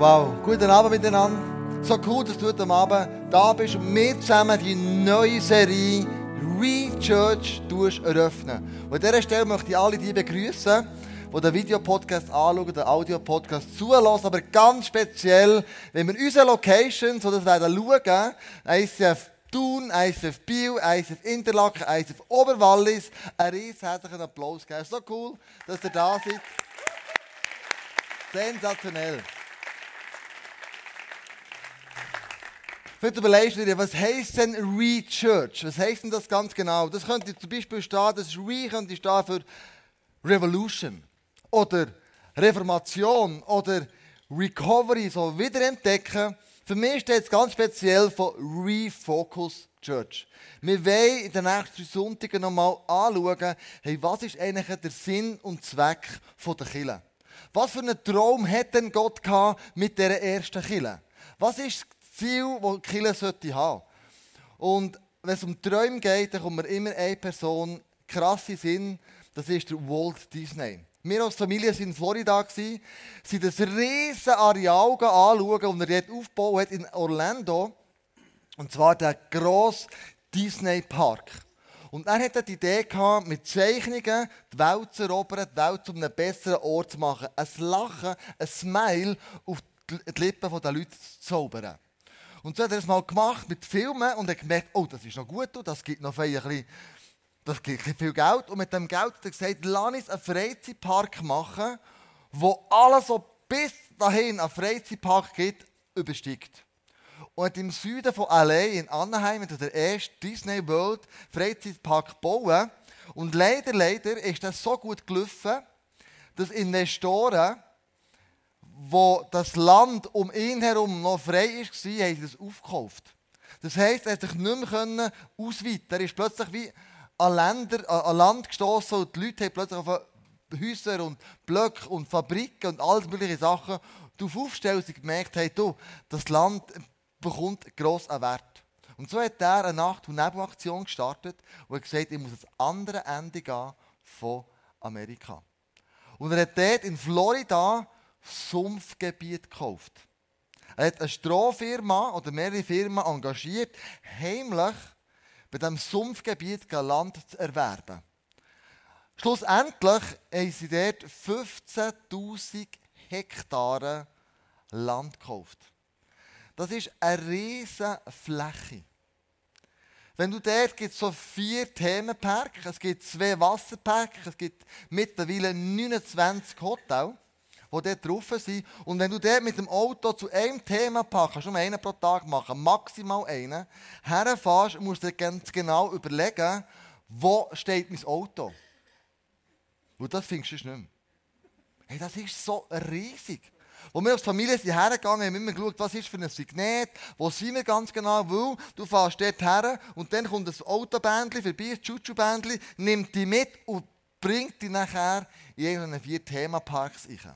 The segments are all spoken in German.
Wow, guten Abend miteinander. So cool, dass du heute Abend da bist und wir zusammen die neue Serie Re-Church eröffnen. Und an dieser Stelle möchte ich alle die begrüßen, die den Videopodcast anschauen, den Audiopodcast zulassen, aber ganz speziell, wenn wir unsere Locations, so das werden schauen, ICF Thun, ICF Biel, ICF Interlaken, ICF Oberwallis, einen riesen herzlichen Applaus geben. So cool, dass ihr da seid. Sensationell. Vielleicht überlegst du dir, was heisst denn Re-Church? Was heisst denn das ganz genau? Das könnte zum Beispiel stehen, das Re könnte stehen für Revolution oder Reformation oder Recovery, so wiederentdecken. Für mich steht es ganz speziell von Refocus Church. Wir wollen in den nächsten Sonntagen nochmal anschauen, hey, was ist eigentlich der Sinn und Zweck der Kirche? Was für einen Traum hat denn Gott mit dieser ersten Kirche? Was ist Ziel, das die Kirche sollte haben. Und wenn es um Träume geht, dann kommt mir immer eine Person krass in Sinn, das ist der Walt Disney. Wir als Familie waren in Florida, sind das riesige Areal anschauen, das er dort aufgebaut hat in Orlando. Und zwar der grosse Disney Park. Und er hatte die Idee gehabt, mit Zeichnungen die Welt zu erobern, die Welt zu einem besseren Ort zu machen. Ein Lachen, ein Smile auf die Lippen der Leute zu zaubern. Und so hat er es mal gemacht mit Filmen und hat gemerkt, oh, das ist noch gut, das gibt noch ein bisschen, das gibt viel Geld. Und mit dem Geld hat er gesagt, lass uns einen Freizeitpark machen, wo alles, was bis dahin einen Freizeitpark gibt, übersteigt. Und im Süden von LA, in Anaheim, hat er den ersten Disney World Freizeitpark gebaut. Und leider, leider ist das so gut gelaufen, dass Investoren wo das Land um ihn herum noch frei war, haben sie das aufgekauft. Das heisst, er sich nicht mehr ausweiten. Er ist plötzlich wie an, Länder, an Land gestoßen und die Leute haben plötzlich auf Häuser und Blöcke und Fabriken und all mögliche Sachen darauf aufgestellt und gemerkt haben, du, das Land bekommt gross an Wert. Und so hat er eine Nacht- und Nebelaktion gestartet und hat gesagt, ich muss ans andere Ende gehen von Amerika. Und er hat dort in Florida Sumpfgebiet gekauft. Er hat eine Strohfirma oder mehrere Firmen engagiert, heimlich bei diesem Sumpfgebiet Land zu erwerben. Schlussendlich haben sie dort 15.000 Hektare Land gekauft. Das ist eine riesige Fläche. Wenn du dort gibt so vier Themenparks, es gibt zwei Wasserparks, es gibt mittlerweile 29 Hotels die dort drauf sind. Und wenn du dort mit dem Auto zu einem Thema packst, nur einen pro Tag machen, maximal einen, herfährst, musst du dir ganz genau überlegen, wo steht mein Auto. Und das findest du nicht mehr. Hey, das ist so riesig. Wo wir als Familie sind hergegangen, haben wir immer geschaut, was ist für ein Signet, wo sind wir ganz genau, weil du fährst dort her und dann kommt ein Autobändchen vorbei, ein Chuchu-Bändchen, nimmt dich mit und bringt dich nachher in irgendeinen vier Themaparks rein.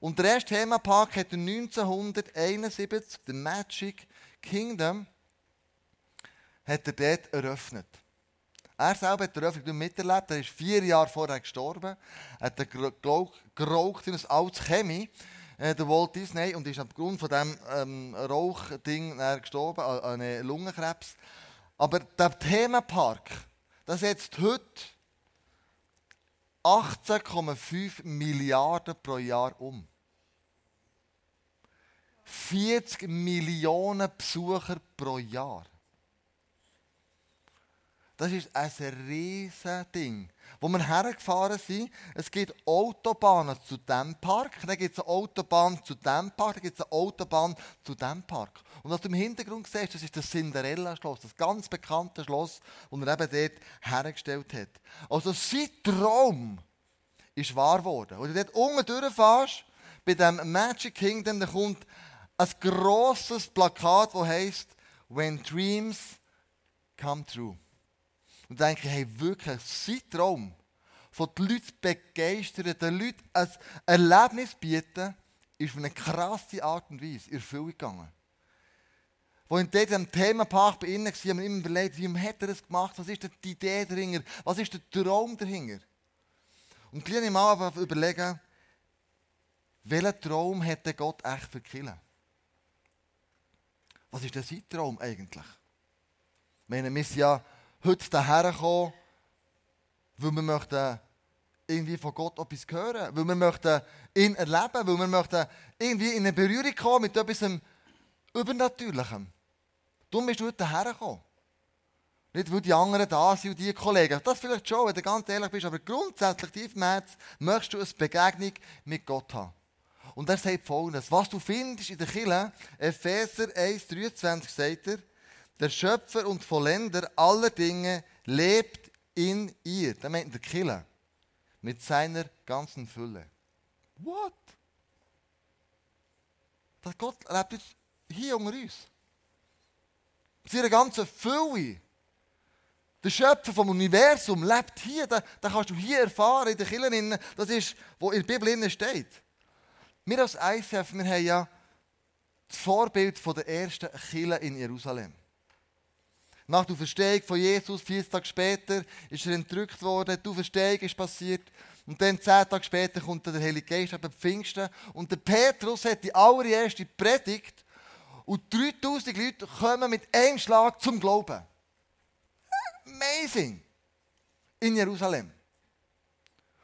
Und der erste Themapark hat 1971, der Magic Kingdom, hat er dort eröffnet. Er selber hat die Eröffnung miterlebt. Er ist vier Jahre vorher gestorben. Er hat geraucht in ein altes Chemie, äh, der Walt Disney, und ist aufgrund von diesem ähm, Rauchding gestorben, an äh, Lungenkrebs. Aber der Themapark, das setzt heute 18,5 Milliarden pro Jahr um. 40 Millionen Besucher pro Jahr. Das ist ein riesiges Ding. Wo wir hergefahren sind, es gibt Autobahnen zu diesem Park, dann gibt es eine Autobahn zu diesem Park, dann gibt es eine Autobahn zu diesem Park. Und was du im Hintergrund siehst, das ist das Cinderella-Schloss, das ganz bekannte Schloss, das er eben dort hergestellt hat. Also sein Traum ist wahr geworden. Und du dort unten durchfährst, bei dem Magic Kingdom, dann kommt ein grosses Plakat, das heißt When Dreams Come True. Und denke ich, hey, wirklich, sein Traum, von den Leuten begeistern, den Leuten ein Erlebnis bieten, ist auf eine krasse Art und Weise in Erfüllung gegangen. Wo in diesem Themenpark bei ihnen war, haben immer überlegt, wie hat er das gemacht, was ist die Idee dahinter, was ist der Traum dahinter. Und die kleine Mal überlegen, welchen Traum hätte Gott echt für Kille? Was ist denn sein Traum eigentlich? Ich meine, wir sind ja heute daher gekommen, weil wir möchten irgendwie von Gott etwas hören, weil wir möchten ihn erleben, weil wir möchten irgendwie in eine Berührung kommen mit etwas Übernatürlichem. Darum bist du heute hergekommen. Nicht, weil die anderen da sind und die Kollegen. Das vielleicht schon, wenn du ganz ehrlich bist, aber grundsätzlich tief im Herzen möchtest du eine Begegnung mit Gott haben. Und er sagt folgendes, was du findest in der Kirche, Epheser 1, 23 sagt er, der Schöpfer und Vollender aller Dinge lebt in ihr. Das meint der Kirche. Mit seiner ganzen Fülle. What? Das Gott lebt jetzt hier unter uns. Mit seiner ganzen Fülle. Der Schöpfer vom Universum lebt hier. Das kannst du hier erfahren, in den Kirchen. Das ist, was in der Bibel steht. Wir als ICF, wir haben ja das Vorbild der ersten Kirche in Jerusalem. Nach der Verstehung von Jesus, vier Tage später, ist er entrückt worden, die Verstehung ist passiert. Und dann zehn Tage später kommt der Heilige Geist ab Pfingsten. Und der Petrus hat die allererste Predigt. Und 3000 Leute kommen mit einem Schlag zum Glauben. Amazing! In Jerusalem.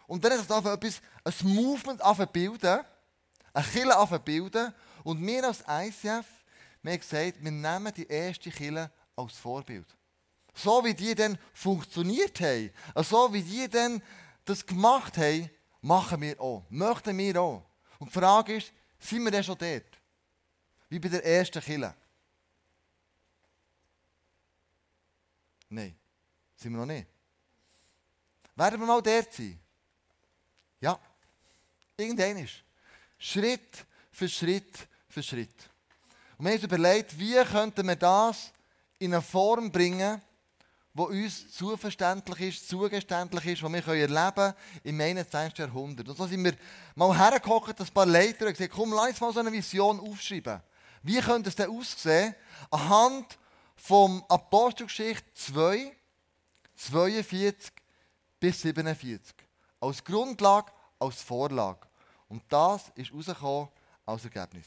Und dann ist es etwas, ein Movement bilden, eine Kille bilden. Und wir als ICF, wir haben gesagt, wir nehmen die erste Kille als Vorbild. So wie die dann funktioniert haben, so wie die dann das gemacht haben, machen wir auch. Möchten wir auch. Und die Frage ist, sind wir denn schon dort? Wie bei der ersten Kille? Nein, sind wir noch nicht. Werden wir mal dort sein? Ja. Irgendein ist. Schritt für Schritt für Schritt. Und wir haben uns überlegt, wie könnten wir das in eine Form bringen, die uns zuverständlich ist, zugeständlich ist, die wir erleben können im 21. Jahrhundert. Und so sind wir mal hergekocht, ein paar Leiter, und gesagt, komm, lass uns mal so eine Vision aufschreiben. Wie könnte es denn aussehen? Anhand vom Apostelgeschichte 2, 42 bis 47. Als Grundlage, als Vorlage. Und das ist rausgekommen als Ergebnis.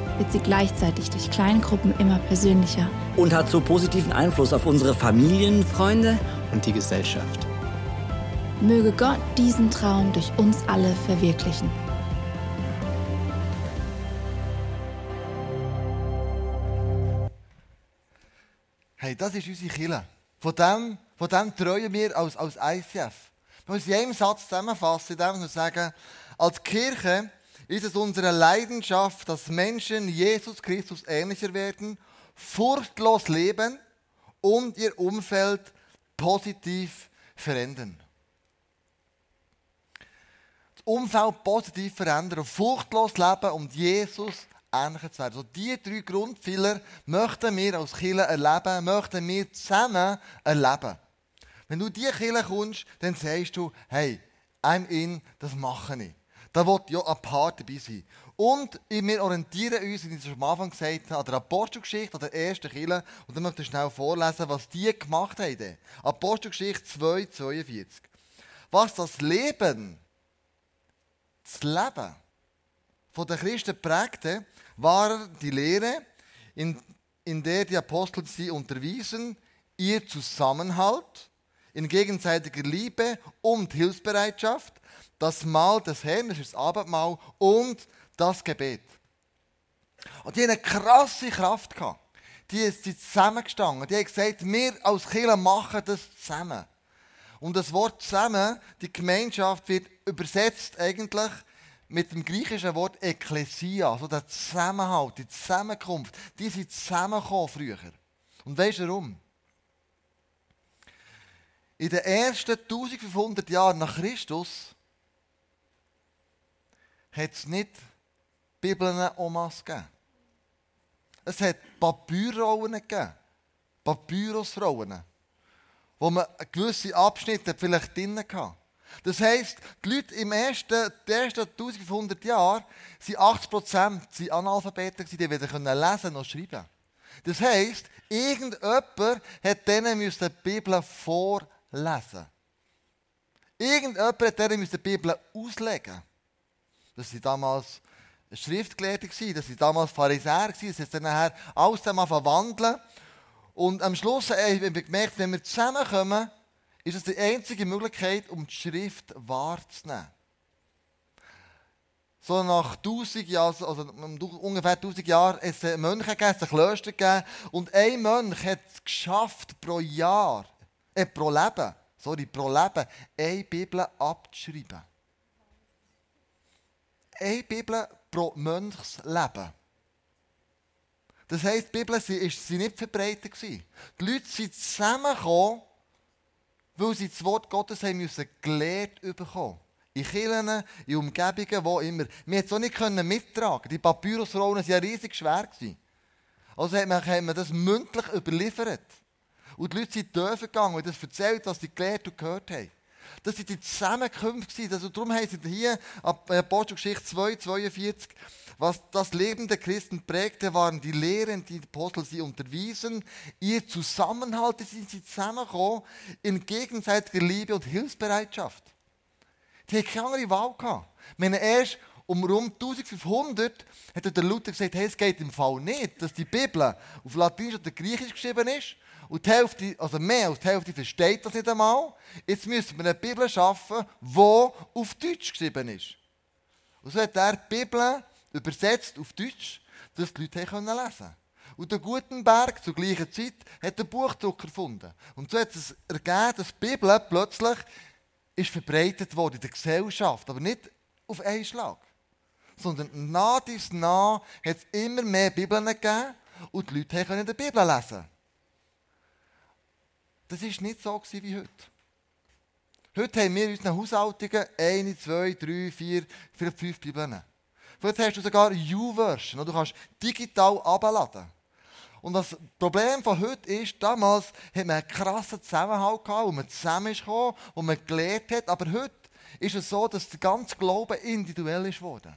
wird sie gleichzeitig durch Kleingruppen immer persönlicher. Und hat so positiven Einfluss auf unsere Familien, Freunde und die Gesellschaft. Möge Gott diesen Traum durch uns alle verwirklichen. Hey, das ist unsere Kille. Von dem, von dem treuen wir als, als ICF. Wir müssen in einem Satz zusammenfassen, indem wir sagen, als Kirche ist es unsere Leidenschaft, dass Menschen Jesus Christus ähnlicher werden, furchtlos leben und ihr Umfeld positiv verändern. Das Umfeld positiv verändern furchtlos leben und Jesus ähnlicher zu werden. So diese drei Grundpfeiler möchten wir als Kirche erleben, möchten wir zusammen erleben. Wenn du diese Kirche kommst, dann sagst du, hey, I'm in, das mache ich. Da wird ja ein Part dabei sein. Und wir orientieren uns, wie ich es am Anfang gesagt habe, an der Apostelgeschichte, an der ersten Kirche. Und dann möchte ich schnell vorlesen, was die gemacht haben. Apostelgeschichte 2, 42. Was das Leben, das Leben von den Christen prägte, war die Lehre, in, in der die Apostel sie unterwiesen, ihr Zusammenhalt in gegenseitiger Liebe und Hilfsbereitschaft, das Mahl des Herrn, das ist das Abendmahl, und das Gebet. Und die hatten eine krasse Kraft. Die sind zusammengestanden. Die haben gesagt, wir als Kirche machen das zusammen. Und das Wort zusammen, die Gemeinschaft, wird übersetzt eigentlich mit dem griechischen Wort Ekklesia, also der Zusammenhalt, die Zusammenkunft. Die sind zusammengekommen früher. Und weißt du warum? In den ersten 1500 Jahren nach Christus hat es nicht Bibeln Omas gegeben. Es hat Papyrrollen gegeben. Papyrusrollen. Wo man gewisse Abschnitte vielleicht drin hatte. Das heisst, die Leute im ersten, ersten 1500 Jahren sind 80% Analphabeten, die weder lesen noch schreiben Das heisst, irgendjemand hat denen die Bibel vorlesen. Irgendjemand hat denen die Bibel auslegen. Das waren damals Schriftgelehrte, das waren damals Pharisäer, das ist dann nachher alles verwandeln. Und am Schluss haben wir gemerkt, wenn wir zusammenkommen, ist es die einzige Möglichkeit, um die Schrift wahrzunehmen. So nach 1000 Jahren, also ungefähr 1000 Jahren, hat es Mönche gegeben, es Klöster gegeben. Und ein Mönch hat es geschafft, pro Jahr, äh, pro Leben, sorry, pro Leben, eine Bibel abzuschreiben. Eine Bibel pro Mönchsleben. Das heisst, die Bibel war nicht verbreitet. Die Leute sind zusammengekommen, weil sie das Wort Gottes haben müssen gelehrt bekommen. In Kirchen, in Umgebungen, wo immer. Wir konnten es auch nicht mittragen. Die Papyrusrollen waren ja riesig schwer. Also hat man das mündlich überliefert. Und die Leute sind dürfen gegangen und das erzählt, was sie gelehrt und gehört haben. Das waren die Zusammenkünfte. Also darum heißt es hier, Apostelgeschichte 2, 42, was das Leben der Christen prägte, waren die Lehren, die die Apostel sie unterwiesen. Ihr Zusammenhalt, sind sie zusammengekommen in gegenseitiger Liebe und Hilfsbereitschaft. Die hatten keine andere Wahl gehabt. Meine, erst um rund 1500 hat der Luther gesagt, hey, es geht im Fall nicht, dass die Bibel auf Latinisch oder Griechisch geschrieben ist und die Hälfte, also mehr als die Hälfte versteht das nicht einmal. Jetzt müssen wir eine Bibel schaffen, die auf Deutsch geschrieben ist. Und so hat er die Bibel übersetzt auf Deutsch, dass die Leute lesen können. Und der Gutenberg zur gleichen Zeit hat den Buchdruck erfunden. Und so hat es ergeben, dass die Bibel plötzlich ist verbreitet wurde in der Gesellschaft, aber nicht auf einen Schlag. Sondern nach dies nach hat es immer mehr Bibeln gegeben und die Leute können die Bibel lesen. Das war nicht so wie heute. Heute haben wir in unseren Haushaltungen eine, zwei, drei, vier, vielleicht fünf Bibeln. Vielleicht hast du sogar eine U-Version, du kannst digital abladen. Und das Problem von heute ist, damals hat man einen krassen Zusammenhalt gehabt, wo man zusammen ist wo man gelernt hat. Aber heute ist es so, dass der ganze Glaube individuell ist geworden.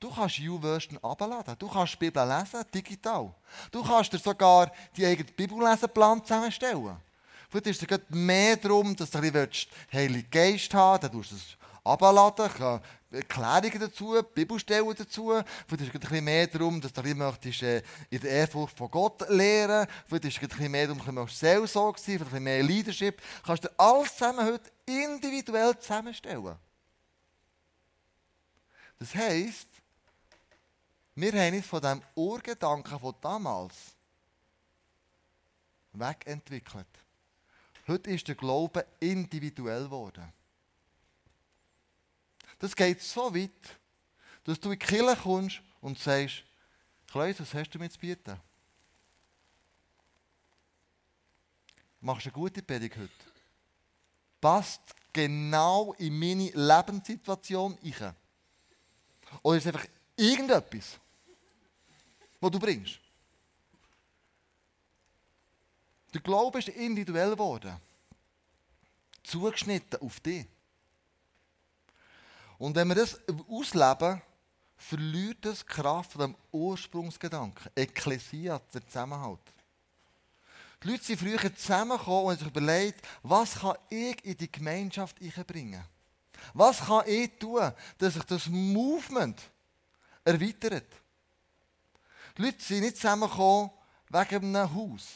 Du kannst U-Version abladen. Du kannst die Bibel lesen, digital. Du kannst dir sogar die eigene Bibelleseplan zusammenstellen. Vielleicht ist es mehr darum, dass du ein bisschen Heilige Geist haben willst. Dann tust du es abladen, Erklärungen dazu, Bibelstellen dazu. Vielleicht ist es ein mehr darum, dass du ein möchtest, äh, in der Ehrfurcht von Gott lernen Vielleicht ist es ein mehr darum, dass du Seelsorge sein vielleicht mehr Leadership. Du kannst dir alles zusammen heute individuell zusammenstellen. Das heisst, wir haben uns von dem Urgedanken von damals wegentwickelt. Heute ist der Glaube individuell geworden. Das geht so weit, dass du in die Kirche kommst und sagst, Kleus, was hast du mir zu bieten? Machst du eine gute Predigt heute? Passt genau in meine Lebenssituation rein? Oder ist es einfach irgendetwas, was du bringst? Der Glaube ist individuell geworden. Zugeschnitten auf dich. Und wenn wir das ausleben, verliert das Kraft von dem Ursprungsgedanken. Ekklesia, der Zusammenhalt. Die Leute sind früher zusammengekommen und haben sich überlegt, was kann ich in die Gemeinschaft bringen? Was kann ich tun, dass sich das Movement erweitert? Die Leute sind nicht zusammengekommen wegen einem Haus,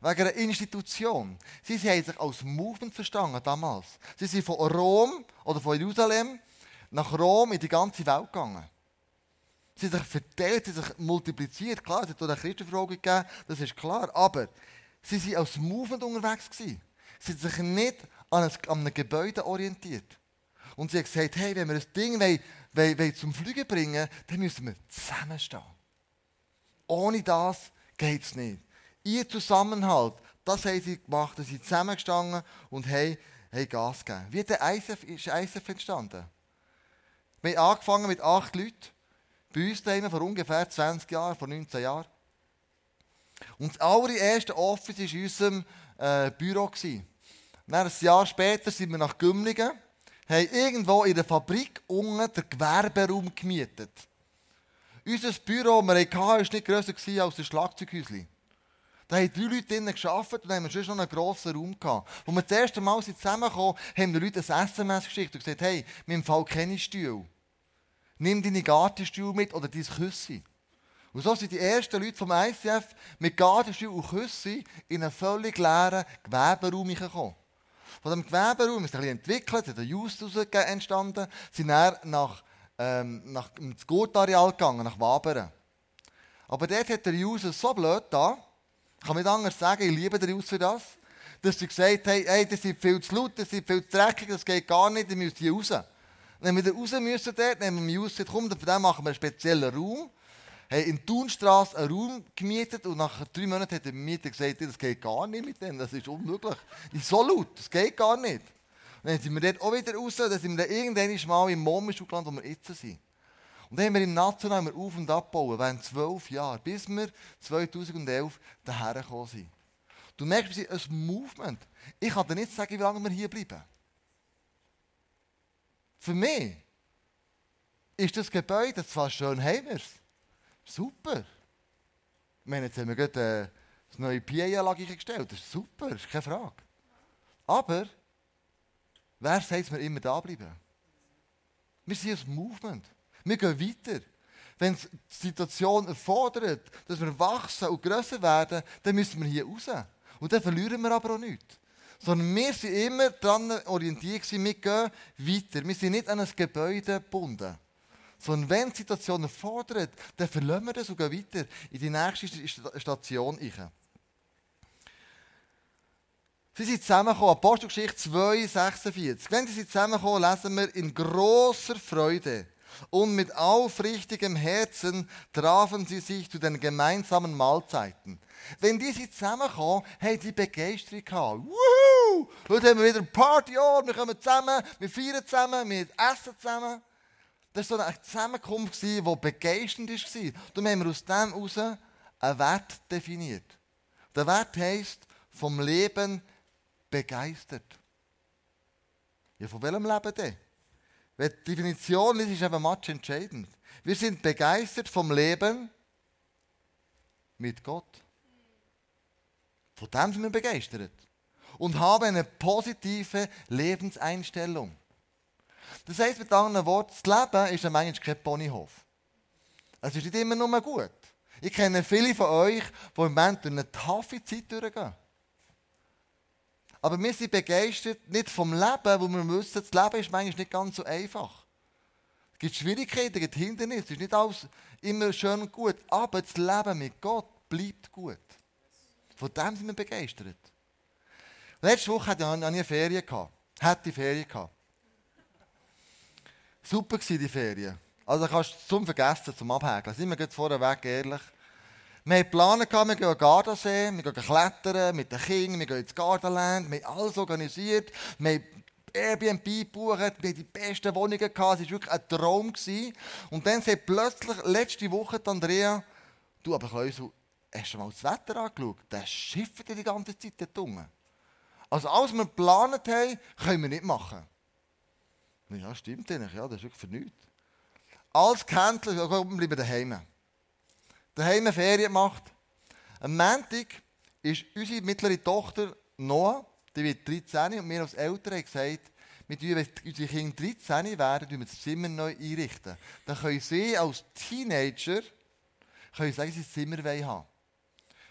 wegen einer Institution. Sie haben sich als Movement verstanden damals. Sie sind von Rom oder von Jerusalem nach Rom in die ganze Welt gegangen. Sie haben sich verteilt, sie haben sich multipliziert. Klar, es hat eine Christenfrage gegeben, das ist klar. Aber sie waren als Movement unterwegs. Gewesen. Sie haben sich nicht an, einem Gebäude orientiert. Und sie haben gesagt, hey, wenn wir das Ding wollen, wollen, wollen zum Fliegen bringen dann müssen wir zusammenstehen. Ohne das geht es nicht. Ihr Zusammenhalt, das haben sie gemacht, sie zusammengestanden und haben, haben Gas gegeben. Wie der ISF, ist ISF entstanden? Wir haben angefangen mit acht Leuten. Bei uns daheim vor ungefähr 20 Jahren, vor 19 Jahren. Und das allererste Office war in unserem äh, Büro. Dann, ein Jahr später sind wir nach Gümligen, haben irgendwo in der Fabrik unten den Gewerberaum gemietet. Unser Büro, das wir hatten, war nicht grösser als ein Schlagzeughäuschen. Da haben drei Leute drinnen gearbeitet und haben schon noch einen grossen Raum gehabt. Als wir das erste Mal zusammengekommen haben die Leute ein SMS geschickt und gesagt, hey, wir Fall keine Stühle. Nimm deine Gartenstuhl mit oder dein Küssi. Und so sind die ersten Leute vom ICF mit Gartenstuhl und Küssi in einen völlig leeren Geweberaum gekommen. Von diesem Geweberaum ist ein bisschen entwickelt, ist ein Just entstanden, sind dann nach, ähm, nach ins Gurtareal gegangen, nach Wabern. Aber dort hat der Just so blöd da, ich kann nicht anders sagen, ich liebe den Just für das, dass sie gesagt haben, hey, das ist viel zu laut, das ist viel zu dreckig, das geht gar nicht, ihr müsst hier raus. Wenn wir raus müssen dort, nehmen wir Jussi, komm, von dem machen wir einen speziellen Raum. Haben in Thunstrasse einen Raum gemietet und nach drei Monaten hat der Mieter gesagt, das geht gar nicht mit dem, das ist unmöglich. ist so laut, das geht gar nicht. Dann sind wir dort auch wieder raus, dann sind wir dann irgendwann mal im Momischuk wo wir jetzt sind. Und dann haben wir im National auf- und abbauen, während zwölf Jahren, bis wir 2011 daher gekommen sind. Du merkst, sind ein Movement. Ich kann dir nicht sagen, wie lange wir hier bleiben. Für mich ist das Gebäude zwar schön, haben es. Super. Ich meine, jetzt haben wir gerade äh, das neue PA-Anlage gestellt. Das ist super, das ist keine Frage. Aber, wer sagt, wir immer da bleiben? Wir sind ein Movement. Wir gehen weiter. Wenn die Situation erfordert, dass wir wachsen und grösser werden, dann müssen wir hier raus. Und dann verlieren wir aber auch nichts sondern wir sind immer daran orientiert, wir gehen weiter. Wir sind nicht an ein Gebäude gebunden. Sondern wenn die Situation erfordert, dann verlassen wir das und gehen weiter in die nächste Station. Sie sind zusammengekommen, Apostelgeschichte 2, 46. Wenn sie zusammenkommen, lesen wir in großer Freude und mit aufrichtigem Herzen trafen sie sich zu den gemeinsamen Mahlzeiten. Wenn die zusammenkommen, haben die Begeisterung gehabt. Wuhu! Heute haben wir wieder ein Party, oh, wir kommen zusammen, wir feiern zusammen, wir essen zusammen. Das war so eine Zusammenkunft, die begeisternd war. Darum haben wir aus dem heraus einen Wert definiert. Der Wert heisst, vom Leben begeistert. Ja, von welchem Leben denn? Weil die Definition ist, ist eben match entscheidend. Wir sind begeistert vom Leben mit Gott. Von dem sind wir begeistert. Und haben eine positive Lebenseinstellung. Das heisst mit anderen Worten, das Leben ist manchmal kein Ponyhof. Es ist nicht immer nur gut. Ich kenne viele von euch, die im Moment durch eine taffe Zeit durchgehen. Aber wir sind begeistert nicht vom Leben, wo wir wissen, das Leben ist manchmal nicht ganz so einfach. Es gibt Schwierigkeiten, es gibt Hindernisse, es ist nicht alles immer schön und gut. Aber das Leben mit Gott bleibt gut. Von dem sind wir begeistert. Letzte Woche hatte ich eine Ferien. Hatte Ferien. Super war die Ferien. Also kannst du zum Vergessen, zum Abhäkeln. Sind wir jetzt vorweg ehrlich. Wir Pläne gehabt, wir gehen an Gardasee, wir gehen klettern mit den Kindern, wir gehen ins Gardaland, wir haben alles organisiert, wir haben Airbnb gebucht, wir haben die besten Wohnungen gehabt, es war wirklich ein Traum. Gewesen. Und dann sagt plötzlich letzte Woche Andrea, du, aber Kleusel, hast du mal das Wetter angeschaut? Der schifft die ganze Zeit dort unten. Also alles, was wir geplant haben, können wir nicht machen. Ja, stimmt eigentlich, ja, das ist wirklich für nichts. Alles gecancelt, wir bleiben daheim. Daheim eine Ferien gemacht. Am Montag ist unsere mittlere Tochter Noah, die wird 13 und wir als Eltern haben gesagt, wenn unsere Kinder 13 werden, wir das Zimmer neu einrichten. Dann können sie als Teenager können sagen, sie das Zimmer haben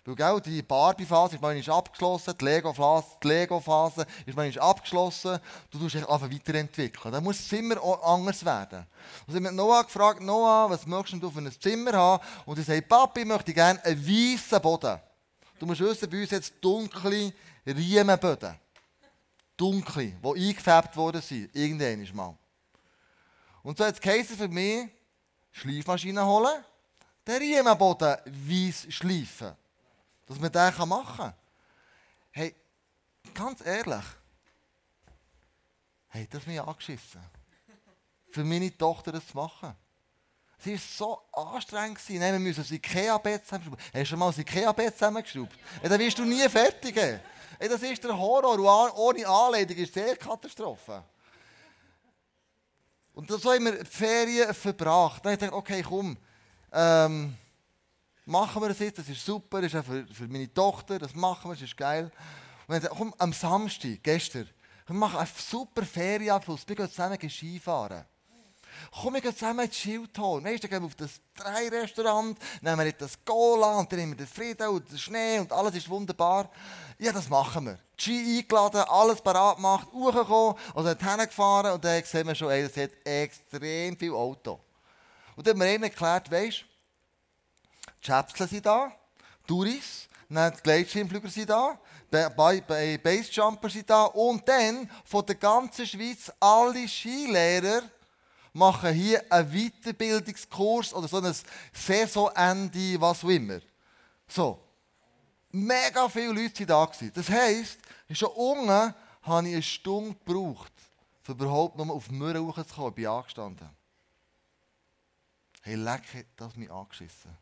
weil gell, die Barbie-Phase ist manchmal abgeschlossen, die Lego-Phase Lego ist manchmal abgeschlossen. Du tust dich einfach weiterentwickeln. Dann muss das Zimmer anders werden. Und sie haben Noah gefragt, Noah, was möchtest du für ein Zimmer haben? Und er sagt, Papi, ich möchte gerne einen weißen Boden. Du musst wissen, bei uns jetzt dunkle Riemenböden. Dunkle, die eingefärbt worden sind. Irgendwann mal. Und so hat es für mich, Schleifmaschine holen, den Riemenboden weiss schleifen dass man das machen kann. Hey, ganz ehrlich, hey, das mich angeschissen. Für meine Tochter das zu machen. Sie war so anstrengend. Nein, wir müssen das Ikea-Bett zusammenschrauben. Hast du schon mal das Ikea-Bett zusammengeschraubt? Hey, dann wirst du nie fertig. Hey, das ist der Horror. Und ohne Anleitung ist sehr Katastrophe. Und so haben wir die Ferien verbracht. Dann habe ich gedacht, okay, komm, ähm, machen wir das jetzt, das ist super, das ist auch für, für meine Tochter, das machen wir, das ist geil. Und dann komm, am Samstag, gestern, wir machen einen super Ferienabschluss, wir gehen zusammen Skifahren. Komm, wir gehen zusammen ins Schildhorn. Weißt du, dann gehen wir auf das Drei-Restaurant, nehmen wir das Cola und dann nehmen wir den Frieden und den Schnee und alles ist wunderbar. Ja, das machen wir. Ski eingeladen, alles parat gemacht, hochgekommen, also dorthin gefahren und dann sehen wir schon, ey, das hat extrem viel Auto. Und dann haben wir ihnen erklärt, weißt du, Schäpsle sind da, Touris, dann die Gleitschirmflüger sind da, Basejumper sind da und dann von der ganzen Schweiz alle Skilehrer machen hier einen Weiterbildungskurs oder so ein Saisonende, was auch immer. So. Mega viele Leute waren da. Das heisst, schon unten habe ich eine Stunde gebraucht, um überhaupt noch auf die Mürre zu kommen. Ich bin angestanden. Hey, leck, das mich angeschissen.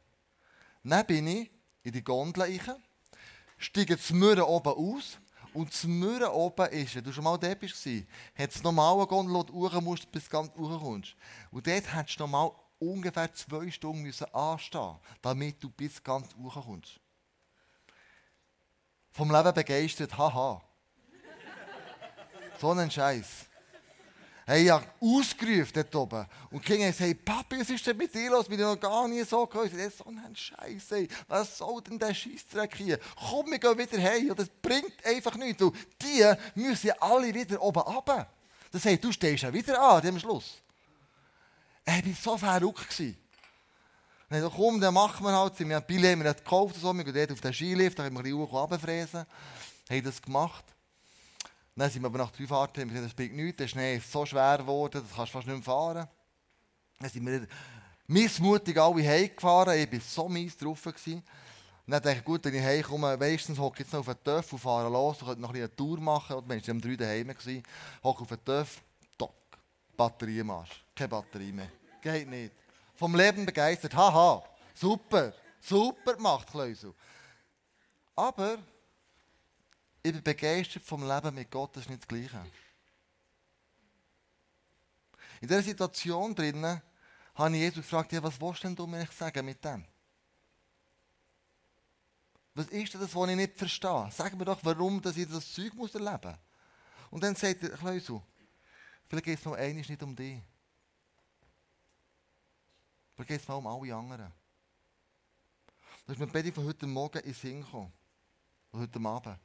Dann bin ich in die Gondel rein, steige das Mürren oben aus. Und das Mürren oben ist, wenn du schon mal dort bist, hat es normal eine Gondel, wo du musst, bis du ganz kommst. Und dort hättest du normal ungefähr zwei Stunden müssen anstehen damit du bis ganz kommst. Vom Leben begeistert, haha. so ein Scheiß haben ja ausgerufen dort oben. Und die Kinder haben gesagt, Papi, was ist denn mit dir los? Wir haben noch gar nie so gehört. Das ist so ein Scheiß, ey. Was soll denn der Scheissdreck hier? Komm, wir gehen wieder heim. Das bringt einfach nichts. Und die müssen alle wieder oben runter. Das heißt, du stehst ja wieder an, am Schluss. Ich war so verrückt. Dann so, komm, dann machen wir halt. Wir haben wir gekauft. Wir gehen dort auf den Skilift, da haben wir ein bisschen runterfräsen. Haben das gemacht. Dann sind wir aber nach drei Fahrten, wir sind das bringt nichts, der Schnee ist so schwer geworden, das kannst du fast nicht mehr fahren. Dann sind wir missmutig alle heimgefahren, ich war so mies drauf. Dann dachte ich, gut, wenn ich heimkomme, meistens hocke ich jetzt noch auf den Töff und fahre los, ich könnte noch eine Tour machen. Oder wir waren um drei daheim, hocke auf den Töff, tock, Batterie im Arsch, keine Batterie mehr. Geht nicht. Vom Leben begeistert, haha, super, super gemacht, Kleusel. Aber ich bin begeistert vom Leben mit Gott, das ist nicht das Gleiche. In dieser Situation drinnen habe ich Jesus gefragt, ja, was willst denn du mir sagen mit dem? Was ist das, was ich nicht verstehe? Sag mir doch, warum dass ich das Zeug muss erleben muss. Und dann sagt er, Kleusel, vielleicht geht es noch einmal nicht um dich. Vielleicht geht es mal um alle anderen. Das ist mir beide von heute Morgen in den Sinn gekommen. Heute Abend.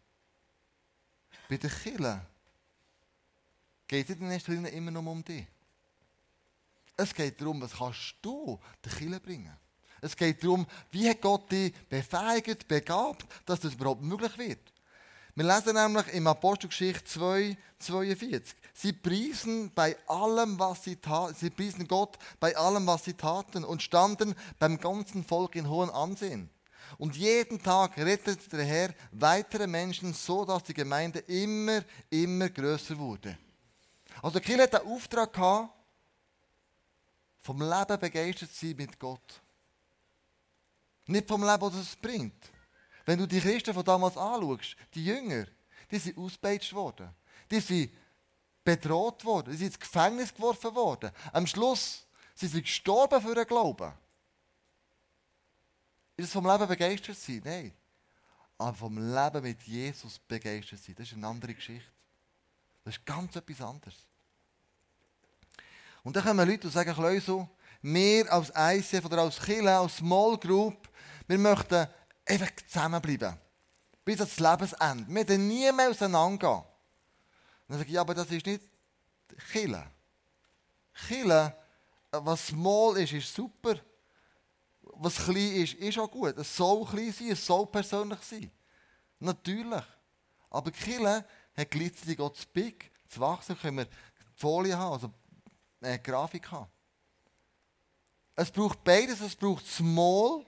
Bei den Kirchen geht es in erster Linie immer nur um dich. Es geht darum, was kannst du den Kirchen bringen. Es geht darum, wie hat Gott dich befähigt, begabt, dass das überhaupt möglich wird. Wir lesen nämlich im Apostelgeschichte 2, 42. Sie priesen bei allem, was sie sie priesen Gott bei allem, was sie taten und standen beim ganzen Volk in hohem Ansehen. Und jeden Tag rettete der Herr weitere Menschen, so dass die Gemeinde immer, immer größer wurde. Also Kiel hat den Auftrag gehabt, vom Leben begeistert zu sein mit Gott. Nicht vom Leben, das es bringt. Wenn du die Christen von damals anschaust, die Jünger, die sind ausgepeitscht worden. Die sind bedroht worden. Die sind ins Gefängnis geworfen worden. Am Schluss sind sie gestorben für den Glauben. Ist es vom Leben begeistert sein? Nein. Aber vom Leben mit Jesus begeistert sein, das ist eine andere Geschichte. Das ist ganz etwas anderes. Und dann kommen Leute und sagen, Kleusel, wir als ICF oder als Kille, als Small Group, wir möchten einfach zusammenbleiben. Bis ans Lebensende. Wir werden nie mehr auseinandergehen. Und dann sage ich, ja, aber das ist nicht Kille. Kille, was small ist, ist super. Was klein ist, ist auch gut. Es soll klein sein, es soll persönlich sein. Natürlich. Aber Kille hat gleichzeitig auch das Big, das Wachsen, können wir Folie haben, also eine Grafik haben. Es braucht beides, es braucht Small,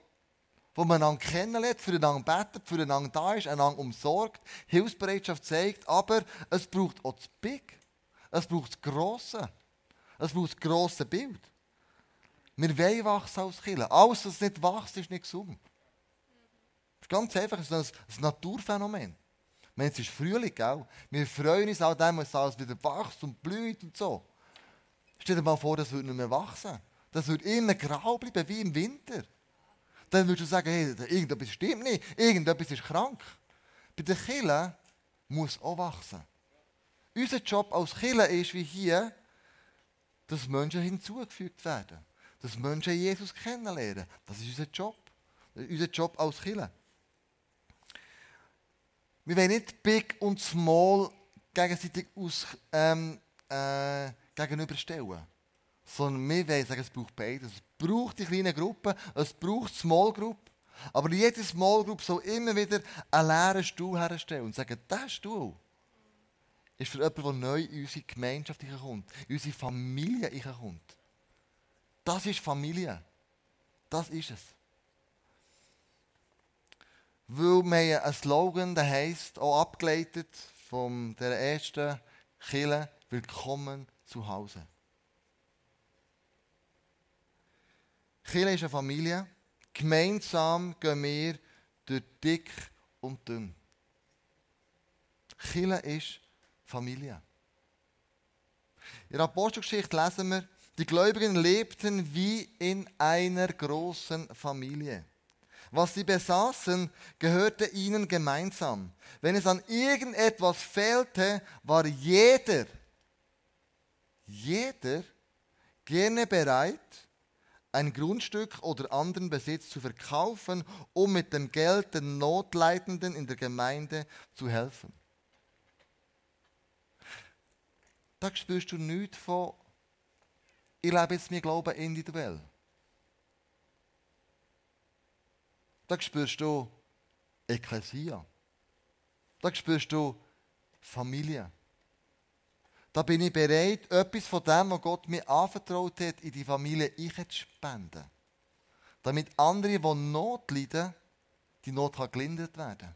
wo man einander kennenlernt, füreinander betet, füreinander da ist, einander umsorgt, Hilfsbereitschaft zeigt, aber es braucht auch das Big. Es braucht das Grosse. Es braucht das grosse Bild. Wir wollen wachsen als Kinder. Alles, was nicht wächst, ist nicht gesund. Das ist ganz einfach, es ist ein Naturphänomen. Meine, es ist Frühling, gell? Wir freuen uns auch wenn alles wieder wächst und blüht und so. Stell dir mal vor, das würde nicht mehr wachsen. Das würde immer grau bleiben, wie im Winter dann würdest du sagen, hey, irgendetwas stimmt nicht, irgendetwas ist krank. Bei den Kirchen muss auch wachsen. Unser Job als Kirche ist wie hier, dass Menschen hinzugefügt werden. Dass Menschen Jesus kennenlernen. Das ist unser Job. unser Job als Kirche. Wir wollen nicht Big und Small gegenseitig aus, ähm, äh, gegenüberstellen sondern wir wollen sagen, es braucht beides. Es braucht die kleinen Gruppen, es braucht Small Group. Aber jede Small Group soll immer wieder einen leeren Stuhl herstellen und sagen, dieser Stuhl ist für jemanden, der neu in unsere Gemeinschaft kommt, in unsere Familie kommt. Das ist Familie. Das ist es. Weil wir einen Slogan, der heisst, auch abgeleitet von der ersten Kille, Willkommen zu Hause. Kirche ist eine Familie. Gemeinsam gehen wir durch dick und dünn. Kirche ist Familie. In der Apostelgeschichte lesen wir, die Gläubigen lebten wie in einer großen Familie. Was sie besaßen, gehörte ihnen gemeinsam. Wenn es an irgendetwas fehlte, war jeder, jeder gerne bereit, ein Grundstück oder anderen Besitz zu verkaufen, um mit dem Geld den Notleidenden in der Gemeinde zu helfen. Da spürst du nichts von, ich lebe jetzt mein Glauben individuell. Da spürst du Ekklesia. Da spürst du Familie. Da bin ich bereit, etwas von dem, was Gott mir anvertraut hat, in die Familie ich zu spenden. Damit andere, die Not leiden, die Not kann gelindert werden.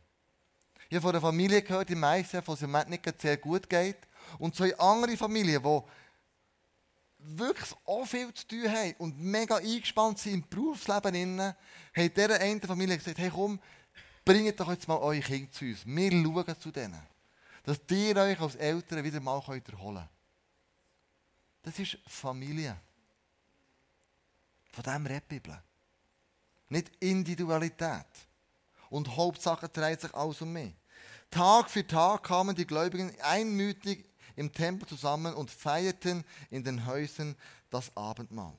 Ich habe von einer Familie gehört, die meisten, von es im nicht sehr gut geht. Und zwei andere Familien, die wirklich auch viel zu tun haben und mega eingespannt sind im Berufsleben, haben dieser eine Familie gesagt, hey komm, bringt doch jetzt mal eure Kinder zu uns. Wir schauen zu denen dass ihr euch als Eltern wieder mal erholen könnt. Das ist Familie. Von dem redet die Bibel. Nicht Individualität. Und Hauptsache dreht sich alles um mich. Tag für Tag kamen die Gläubigen einmütig im Tempel zusammen und feierten in den Häusern das Abendmahl.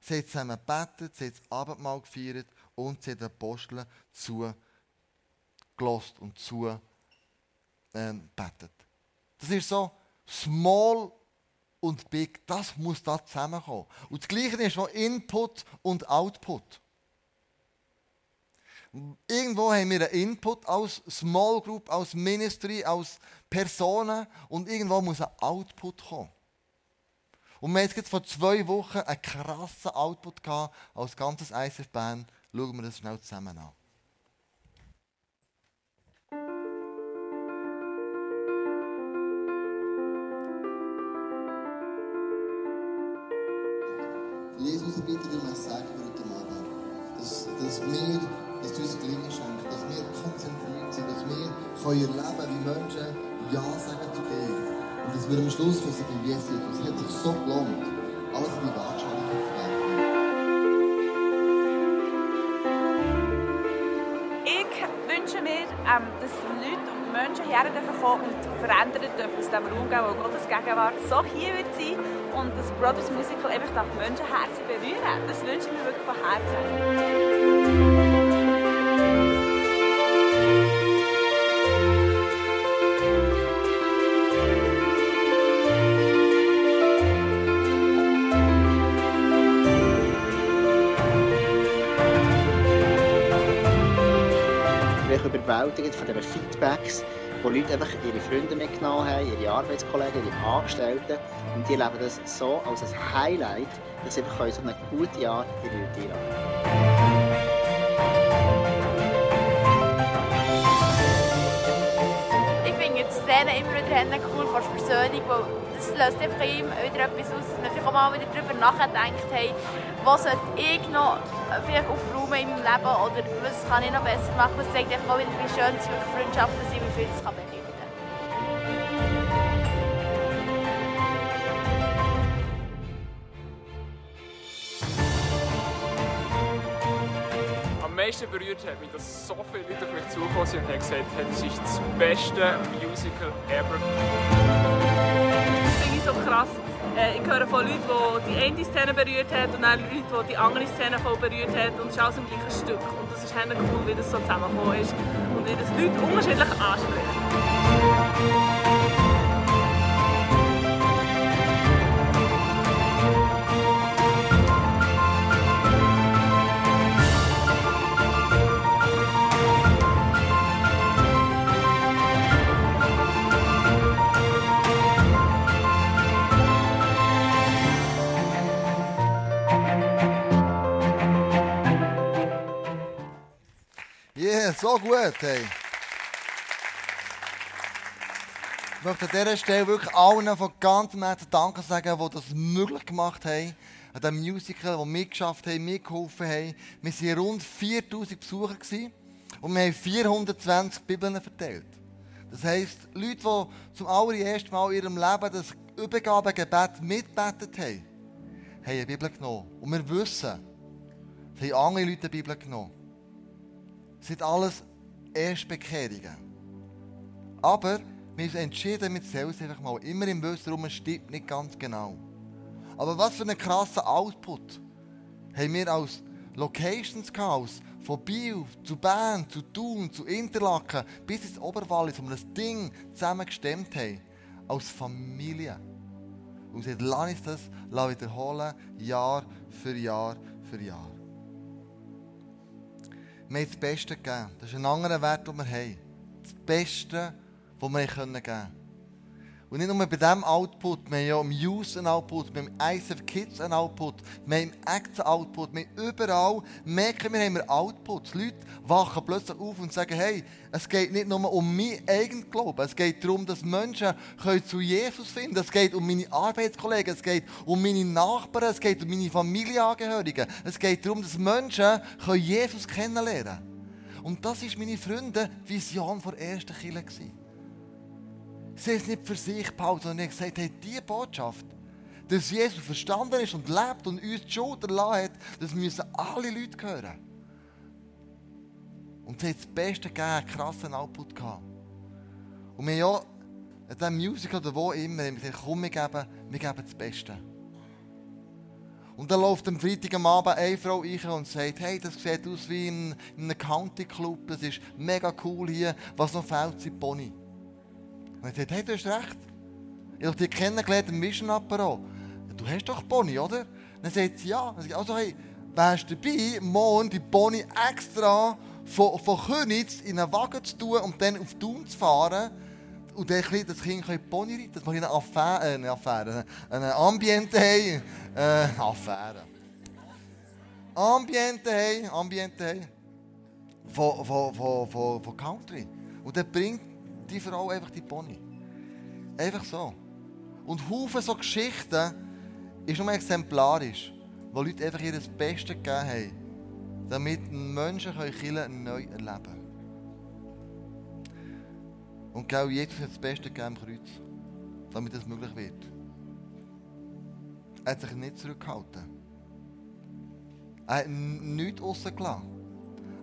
Sie haben zusammen gebetet, sie haben das Abendmahl gefeiert und sie haben den Aposteln zugelost und zugelost ähm, betet. Das ist so small und big. Das muss da zusammenkommen. Und das Gleiche ist noch Input und Output. Irgendwo haben wir einen Input als Small Group, als Ministry, als Personen und irgendwo muss ein Output kommen. Und wir haben jetzt vor zwei Wochen einen krassen Output gehabt als ganzes ISF-Band. Schauen wir das schnell zusammen an. Jesus, ich bitte dich um ein Segen heute Abend. Dass, dass wir, dass du uns Gelingen schenkst, dass wir konzentriert sind, dass wir können erleben wie Menschen Ja sagen zu dir. Und dass wir am Schluss können sagen, Jesus, es hat sich so gelohnt, alles in die Waagschale zu werfen. Ich wünsche mir, ähm, dass Leute und Menschen hierher kommen und verändern dürfen aus diesem Raum, wo Gottes Gegenwart so hier wird sein und das Brothers Musical einfach darf Menschenherzen berühren. Das wünsche ich mir wirklich von Herzen. Feedbacks, wo Leute einfach ihre Freunde mitgenommen haben, ihre Arbeitskollegen, ihre Angestellten. Und die erleben das so als ein Highlight, dass sie einfach so ein gutes Jahr in die Leute einladen. Haben cool von der Versöhnung, weil das löst einfach in ihm wieder etwas aus, dass man vielleicht mal wieder darüber nachdenkt, hey, was sollte ich noch vielleicht aufräumen in meinem Leben oder was kann ich noch besser machen. Es zeigt einfach auch wieder, wie schön es wirklich Freundschaften sind, wie viel es kann meisten berührt hat mich, dass so viele Leute auf mich zugekommen sind und haben gesagt, hey, das ist das beste Musical ever. Das finde ich so krass. Äh, Ich höre von Leuten, die die eine Szene berührt hat und dann Leute, die die andere Szene voll berührt hat. Und es ist alles im gleichen Stück. Und das ist cool, wie das so zusammengekommen ist. Und wie das Leute unterschiedlich anspricht. So gut, hey. Ich möchte an dieser Stelle wirklich allen von ganzem Herzen Danke sagen, die das möglich gemacht haben. An diesem Musical, die mitgeschafft haben, mitgeholfen haben. Wir waren rund 4000 Besucher und wir haben 420 Bibeln verteilt. Das heisst, Leute, die zum allerersten Mal in ihrem Leben das Übergabegebet mitbetet haben, haben eine Bibel genommen. Und wir wissen, es haben andere Leute eine Bibel genommen. Sind alles Erstbekehrungen. Aber wir haben entschieden, mit selbst einfach mal immer im Wissen darum, es stimmt nicht ganz genau. Aber was für einen krassen Output haben wir als Locations gehabt, von Biel zu Bern, zu Thun, zu Interlaken, bis ins Oberwallis, wo wir das Ding zusammen gestemmt haben. Als Familie. Und sie lass uns das wiederholen, Jahr für Jahr für Jahr. Wir haben das Beste gegeben. Das ist ein anderer Wert, den wir haben. Das Beste, das wir geben können. Und nicht nur bei diesem Output, wir haben ja im Youth einen Output, wir haben im ISF Kids einen Output, wir haben im Acts einen Output, wir haben überall, merken wir, haben wir Outputs. Leute wachen plötzlich auf und sagen, hey, es geht nicht nur um mein eigenes Glauben, es geht darum, dass Menschen können zu Jesus finden Es geht um meine Arbeitskollegen, es geht um meine Nachbarn, es geht um meine Familienangehörigen. Es geht darum, dass Menschen können Jesus kennenlernen können. Und das ist meine Freunde Vision der ersten Kirche. Sie es nicht für sich behalten, sondern haben gesagt, hey, diese Botschaft, dass Jesus verstanden ist und lebt und uns die Schuld erlassen hat, das müssen alle Leute hören. Und sie haben das Beste gegeben, einen krassen Output gehabt. Und wir haben ja in diesem Musical oder wo immer, haben gesagt, komm, wir geben, wir geben das Beste. Und dann läuft am Freitag am Abend eine Frau rein und sagt, hey, das sieht aus wie in, in einem County Club, das ist mega cool hier, was noch fehlt, sind Pony. Und er sagt, hey, du hast recht. Ich habe dich kennengelernt im Apero. Du hast doch Pony, oder? Dann sagt sie, ja. Sagt also, hey, wärst du dabei, morgen die Pony extra von, von Königs in einen Wagen zu tun und dann auf Thun zu fahren und dann das Kind kann Pony reiten, dass wir eine Affäre, eine Affäre, eine Ambiente haben, äh, Affäre. Ambiente haben, Ambiente haben, von, von, von, von, von Country. Und dann bringt die Frau einfach die Pony. Einfach so. Und Haufen so Geschichten ist nur exemplarisch, wo Leute einfach ihr Bestes gegeben haben, damit Menschen Kirche neu erleben können. Und genau Jesus hat das Beste gegeben am Kreuz, damit das möglich wird. Er hat sich nicht zurückgehalten. Er hat nichts rausgelassen.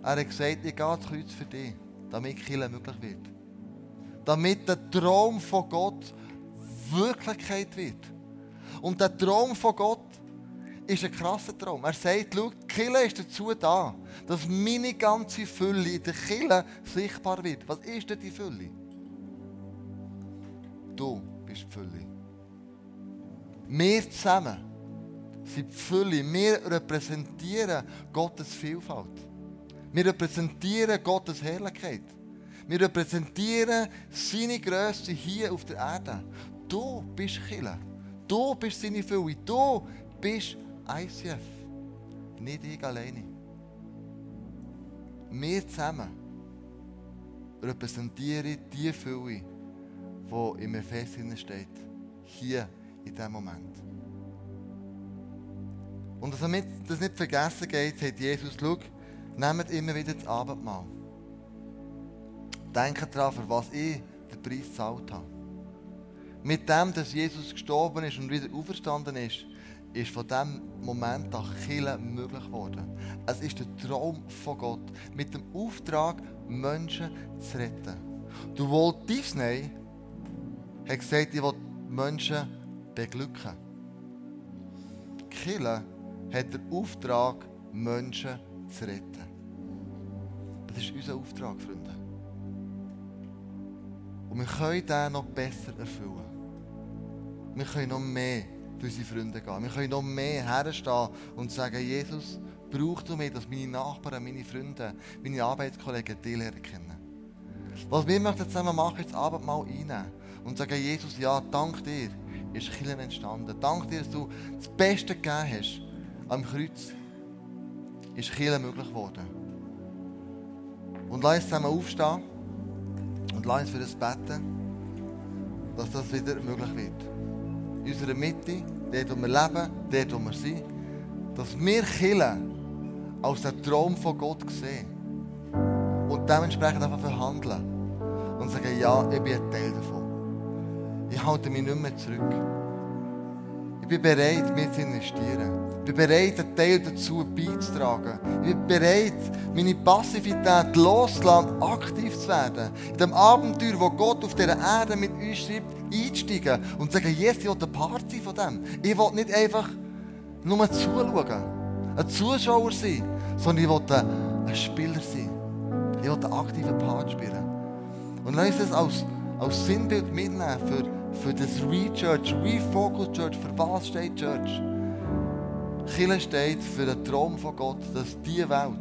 Er hat gesagt, ich gehe ans Kreuz für dich, damit Kirche möglich wird. Damit der Traum von Gott Wirklichkeit wird. Und der Traum von Gott ist ein krasser Traum. Er sagt, schau, die Kille ist dazu da, dass meine ganze Fülle in der Kille sichtbar wird. Was ist denn die Fülle? Du bist die Fülle. Wir zusammen sind die Fülle. Wir repräsentieren Gottes Vielfalt. Wir repräsentieren Gottes Herrlichkeit. Wir repräsentieren seine Größe hier auf der Erde. Du bist Kille. Du bist seine Fülle. Du bist ICF. Nicht ich alleine. Wir zusammen repräsentieren die Fülle, die im Ephes steht. Hier, in diesem Moment. Und damit das nicht vergessen geht, hat Jesus, schau, nehmt immer wieder das Abendmahl. Denkt daran, für was ich den Preis gezahlt habe. Mit dem, dass Jesus gestorben ist und wieder auferstanden ist, ist von diesem Moment an Kirche möglich geworden. Es ist der Traum von Gott, mit dem Auftrag, Menschen zu retten. Du Walt Disney hat gesagt, ich will Menschen beglücken. Kirche hat den Auftrag, Menschen zu retten. Das ist unser Auftrag, Freunde. Und wir können den noch besser erfüllen. Wir können noch mehr für unsere Freunde gehen. Wir können noch mehr herstehen und sagen, Jesus, brauch du mich, dass meine Nachbarn, meine Freunde, meine Arbeitskollegen dich lernen kennen. Was wir möchten zusammen machen, ist das Abendmahl einnehmen und sagen, Jesus, ja, dank dir ist Killen entstanden. Dank dir, dass du das Beste gegeben hast am Kreuz, ist Killen möglich geworden. Und lass uns zusammen aufstehen und lass uns für das beten, dass das wieder möglich wird. In unserer Mitte, dort wo wir leben, dort wo wir sind, dass wir Killen als den Traum von Gott sehen und dementsprechend einfach verhandeln und sagen, ja, ich bin ein Teil davon. Ich halte mich nicht mehr zurück. Ich bin bereit, mit zu investieren. Ich bin bereit, einen Teil dazu beizutragen. Ich bin bereit, meine Passivität loszulassen, aktiv zu werden. In dem Abenteuer, wo Gott auf dieser Erde mit uns schreibt, einsteigen und sagen, yes, ich will eine Party von dem. Ich will nicht einfach nur zuschauen, ein Zuschauer sein, sondern ich will ein Spieler sein. Ich will einen aktiven Part spielen. Und lass uns das als, als Sinnbild mitnehmen für, für das Re-Church, Refocus Church. Für was steht Church? Chile steht für den Traum von Gott, dass diese Welt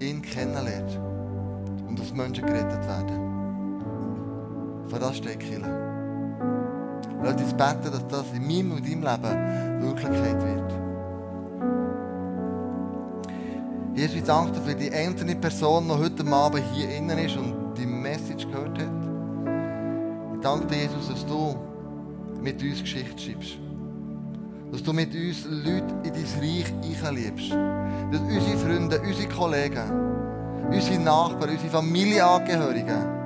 ihn kennenlernt und dass Menschen gerettet werden. Für das steht Chile. Lass uns beten, dass das in meinem und deinem Leben Wirklichkeit wird. Jesus, ich danke dir für die einzelne Person, die heute Abend hier innen ist und danke Jesus, dass du mit uns Geschichte schreibst. Dass du mit uns Leute in dein Reich einliebst. Dass unsere Freunde, unsere Kollegen, unsere Nachbarn, unsere Familienangehörigen,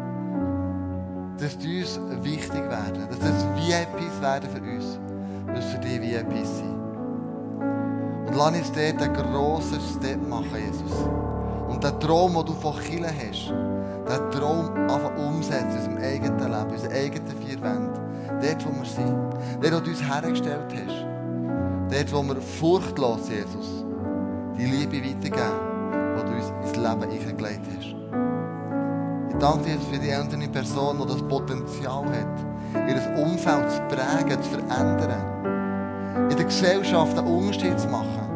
dass die uns wichtig werden. Dass das VIPs werden für uns. Dass für die VIPs sind. Und lass uns dort einen grossen Step machen, Jesus. Und den Traum, den du von Killen hast, den Traum einfach umsetzen in unserem eigenen Leben, in unseren eigenen vier Wänden. Dort, wo wir sind. Dort, wo du uns hergestellt hast. Dort, wo wir furchtlos, Jesus, die Liebe weitergeben, die du uns ins Leben eingelegt hast. Ich danke dir für die einzelne Person, die das Potenzial hat, ihr Umfeld zu prägen, zu verändern. In der Gesellschaft einen Unterschied zu machen.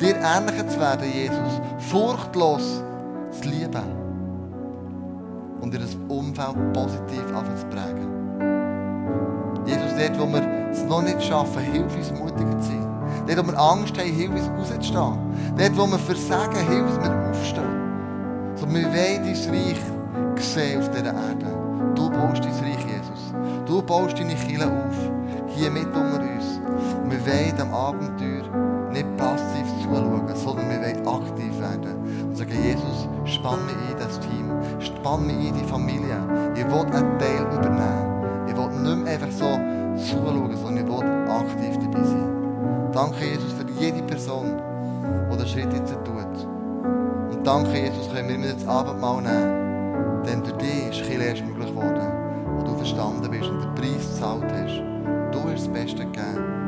dir ähnlicher zu werden, Jesus, furchtlos zu lieben und ihr Umfeld positiv zu prägen. Jesus, dort, wo wir es noch nicht schaffen, hilf uns mutiger zu sein. Dort, wo wir Angst haben, hilf uns rauszustehen. Dort, wo wir versagen, hilf uns, wir aufstehen. So, wir wollen dein Reich sehen auf dieser Erde. Du baust dein Reich, Jesus. Du baust deine Kirche auf, hier mit unter uns. Und wir wollen dem Abenteuer nicht passiv zuschauen, sondern wir wollen aktiv werden. Und sagen, Jesus, spann mich in das Team, spann mich in die Familie. Ich will einen Teil übernehmen. Ich will nicht mehr einfach so zuschauen, sondern ich will aktiv dabei sein. Danke, Jesus, für jede Person, die den Schritt jetzt tut. Und danke, Jesus, können wir das Abendmahl nehmen. Denn durch dich ist erst möglich geworden, wo du verstanden bist und den Preis gezahlt hast. Du hast das Beste gegeben.